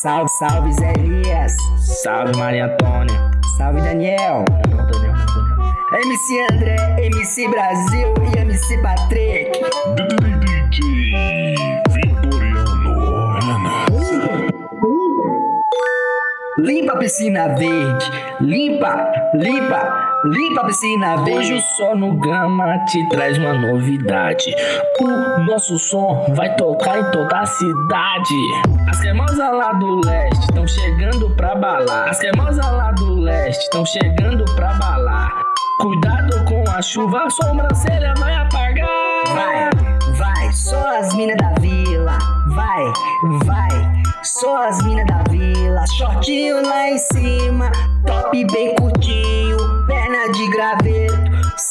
Salve, salve Zé Elias. Salve Maria Antônia. Salve Daniel. Não, não, Daniel. MC André, MC Brasil e MC Patrick. DJ Vitoriano. Limpa a piscina verde. Limpa, limpa, limpa a piscina Hoje verde. o Só no Gama te traz uma novidade. O nosso som vai tocar em toda a cidade. As cremosas lá do leste estão chegando pra balar. As cremosas lá do leste estão chegando pra balar. Cuidado com a chuva, a sobrancelha vai apagar. Vai, vai, só as minas da vila. Vai, vai, só as minas da vila. Shortinho lá em cima,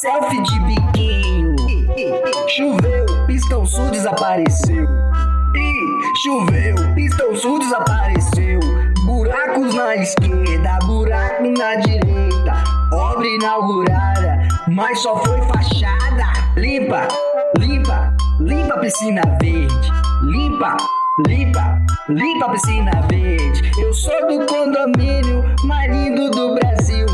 selfie de biquinho. Choveu, pistão sul desapareceu. Ih, choveu, pistão sul desapareceu. Buracos na esquerda, buraco na direita. Obra inaugurada, mas só foi fachada. Limpa, limpa, limpa a piscina verde. Limpa, limpa, limpa a piscina verde. Eu sou do condomínio mais lindo do Brasil.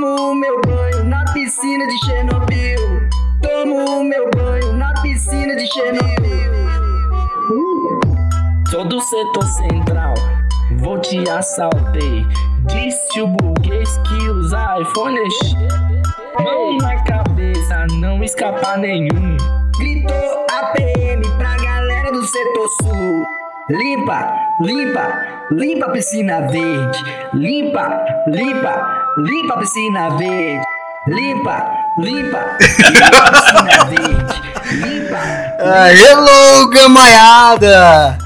Tomo meu banho na piscina de Chernobyl. Tomo meu banho na piscina de Chernobyl. Sou do setor central, vou te assaltei. Disse o burguês que usa iPhone é che- Mão na cabeça, não escapa nenhum. Gritou APM pra galera do setor sul. Limpa, limpa, limpa a piscina verde. Limpa, limpa, limpa a piscina verde. Limpa, limpa, limpa a piscina verde. Limpa, Ah, hello, gamaiada!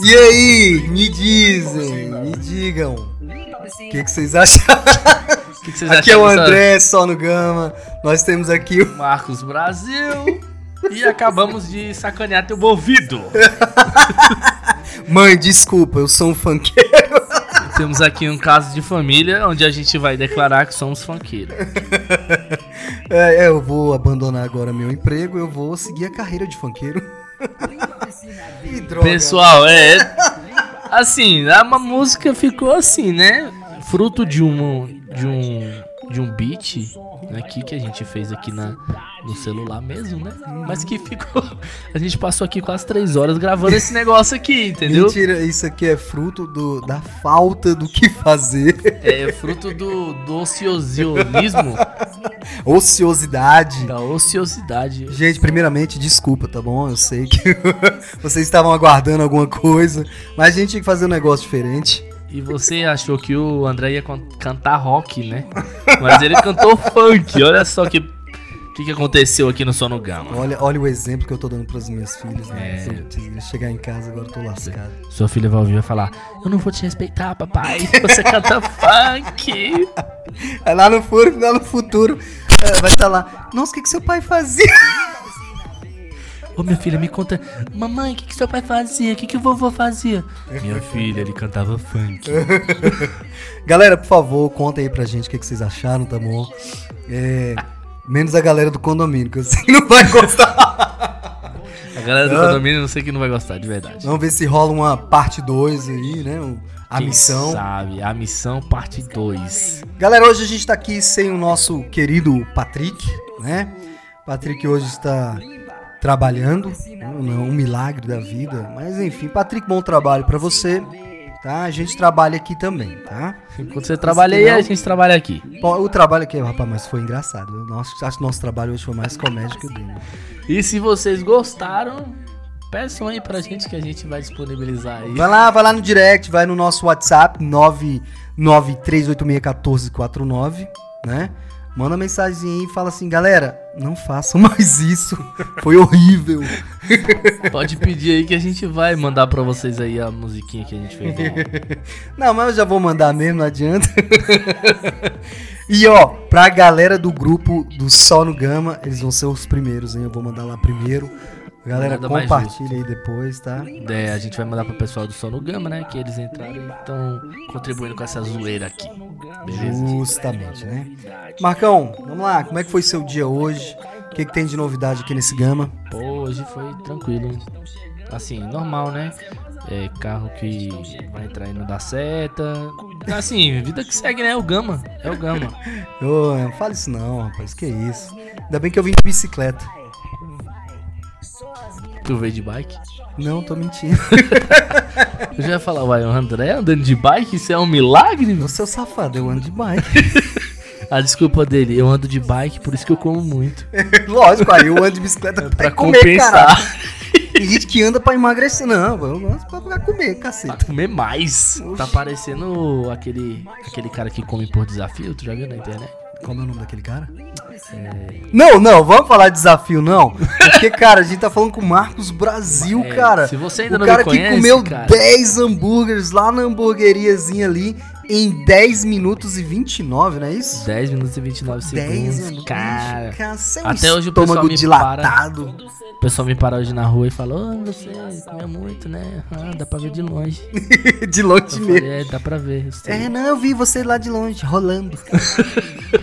E aí, me dizem, me digam, o que, que vocês acharam? O que, que vocês Aqui é o acham dessa- André, só no Gama. Nós temos aqui o. Marcos Brasil. E acabamos de sacanear teu ouvido. Mãe, desculpa, eu sou um funkeiro. Temos aqui um caso de família onde a gente vai declarar que somos funkeiros. É, é, eu vou abandonar agora meu emprego, eu vou seguir a carreira de funkeiro. Que droga. Pessoal, é. Assim, a uma música ficou assim, né? Fruto de um. De um. De um beat aqui que a gente fez aqui na, no celular mesmo, né? Mas que ficou. A gente passou aqui quase três horas gravando esse negócio aqui, entendeu? Mentira, isso aqui é fruto do, da falta do que fazer. É fruto do, do ociosionismo, Ociosidade. da ociosidade. Gente, primeiramente, desculpa, tá bom? Eu sei que vocês estavam aguardando alguma coisa, mas a gente tinha que fazer um negócio diferente. E você achou que o André ia can- cantar rock, né? Mas ele cantou funk. Olha só que que, que aconteceu aqui no Sono Gama. Olha, olha o exemplo que eu tô dando pras minhas filhas, né? É. Se eu chegar em casa agora eu tô lascado. Sua filha vai ouvir e vai falar: Eu não vou te respeitar, papai. Você canta funk. Aí lá no futuro, lá no futuro é, vai estar lá. Nossa, o que, que seu pai fazia? Ô minha filha, me conta, mamãe, o que, que seu pai fazia? O que, que o vovô fazia? Minha filha, ele cantava funk. Galera, por favor, conta aí pra gente o que, que vocês acharam, tá bom? É, menos a galera do condomínio, que eu sei que não vai gostar. A galera do Ah. condomínio eu sei que não vai gostar, de verdade. Vamos ver se rola uma parte 2 aí, né? um- A Quem missão. Sabe, a missão parte 2. Galera, hoje a gente tá aqui sem o nosso querido Patrick, né? Patrick hoje está trabalhando, um, um milagre da vida. Mas enfim, Patrick, bom trabalho pra você, tá? A gente trabalha aqui também, tá? Enquanto você trabalha aí, a gente trabalha aqui. Bom, o trabalho aqui, rapaz, mas foi engraçado. Nosso- acho que nosso trabalho hoje foi mais comédia que o dele. E se vocês gostaram, peçam aí pra gente que a gente vai disponibilizar aí. Vai lá, vai lá no direct, vai no nosso WhatsApp 993861449, né? Manda mensagem aí e fala assim, galera, não façam mais isso. Foi horrível. Pode pedir aí que a gente vai mandar pra vocês aí a musiquinha que a gente fez. Não, mas eu já vou mandar mesmo, não adianta. e ó, pra galera do grupo do Sol no Gama, eles vão ser os primeiros, hein? Eu vou mandar lá primeiro. Galera, Nada compartilha aí depois, tá? É, a gente vai mandar pro pessoal do Sono Gama, né? Que eles entraram e estão contribuindo com essa zoeira aqui. Beleza? Justamente, né? Marcão, vamos lá, como é que foi seu dia hoje? O que, que tem de novidade aqui nesse Gama? Pô, hoje foi tranquilo. Assim, normal, né? É, carro que vai entrar e não dá seta. Assim, vida que segue, né? É o Gama. É o Gama. Ô, não fala isso não, rapaz. Que isso. Ainda bem que eu vim de bicicleta. Tu veio de bike? Não, tô mentindo. Eu já ia falar, uai, o André andando de bike? Isso é um milagre? Ô, seu safado, eu ando de bike. A desculpa dele, eu ando de bike, por isso que eu como muito. Lógico, aí eu ando de bicicleta pra, Pra comer, compensar. caralho. Tem gente que anda pra emagrecer. Não, eu gosto pra, pra comer, Pra caceta. comer mais. Tá parecendo aquele, aquele cara que come por desafio, tu já viu na internet? Como é o nome daquele cara? Não, não, vamos falar de desafio, não. Porque, cara, a gente tá falando com o Marcos Brasil, É, cara. se você ainda o não cara me conhece, que comeu cara. 10 hambúrgueres lá na hamburgueriazinha ali em 10 minutos e 29, não é isso? 10 minutos e 29 10 segundos. hambúrgueres. Cara, Cara, é um até hoje o pessoal me dilatado. o pessoal me parou hoje na rua e falou: Ô, você comeu muito, né? Ah, dá pra ver de longe. de longe Eu mesmo. falei, é, dá pra ver. eu sei." É, não, eu vi você lá de longe, rolando.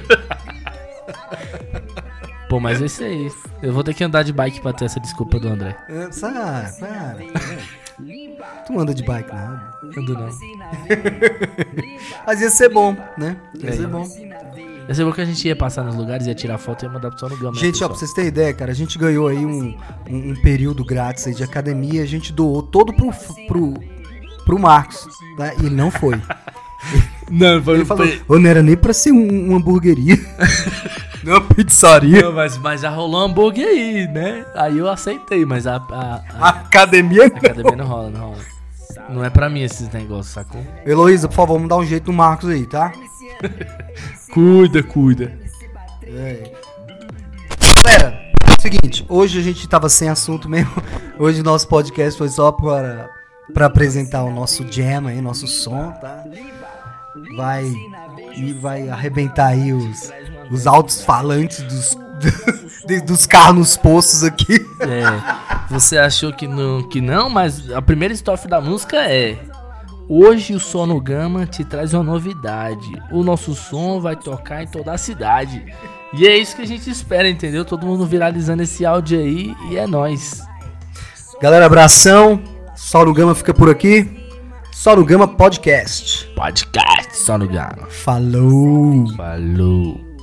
Pô, mas é isso aí. Eu vou ter que andar de bike pra ter essa desculpa do André. Ah, Para, para. Tu anda de bike, não? Ando não. Mas ia ser bom, né? Ia É. ser bom. Eu sei que a gente ia passar nos lugares, ia tirar foto e ia mandar pro só no Gama. né, Gente, ó, pra vocês terem ideia, cara, a gente ganhou aí um, um, um período grátis aí de academia, a gente doou todo pro, pro, pro Marcos, tá? E ele não foi. Não, foi, Ele falou, "Ô, não era nem pra ser um, uma hamburgueria. não uma pizzaria. Não, mas, mas já rolou um hambúrguer aí, né? Aí eu aceitei, mas a, a, a Academia não. academia não rola, não rola. Não é pra mim esses negócios, sacou? Heloísa, por favor, vamos dar um jeito no Marcos aí, tá? Cuida, cuida. Galera, seguinte, hoje a gente tava sem assunto mesmo. Hoje o nosso podcast foi só para, para apresentar o nosso jam aí, nosso som, tá? Vai e vai arrebentar aí os, os altos falantes dos, dos carros nos postos aqui. É, você achou que não, que não, mas a primeira estrofe da música é Hoje o Sono Gama te traz uma novidade. O nosso som vai tocar em toda a cidade. E é isso que a gente espera, entendeu? Todo mundo viralizando esse áudio aí e é nóis. Galera, abração. No Gama fica por aqui. Só no Gama Podcast. Podcast Sono Gama. Falou! Falou.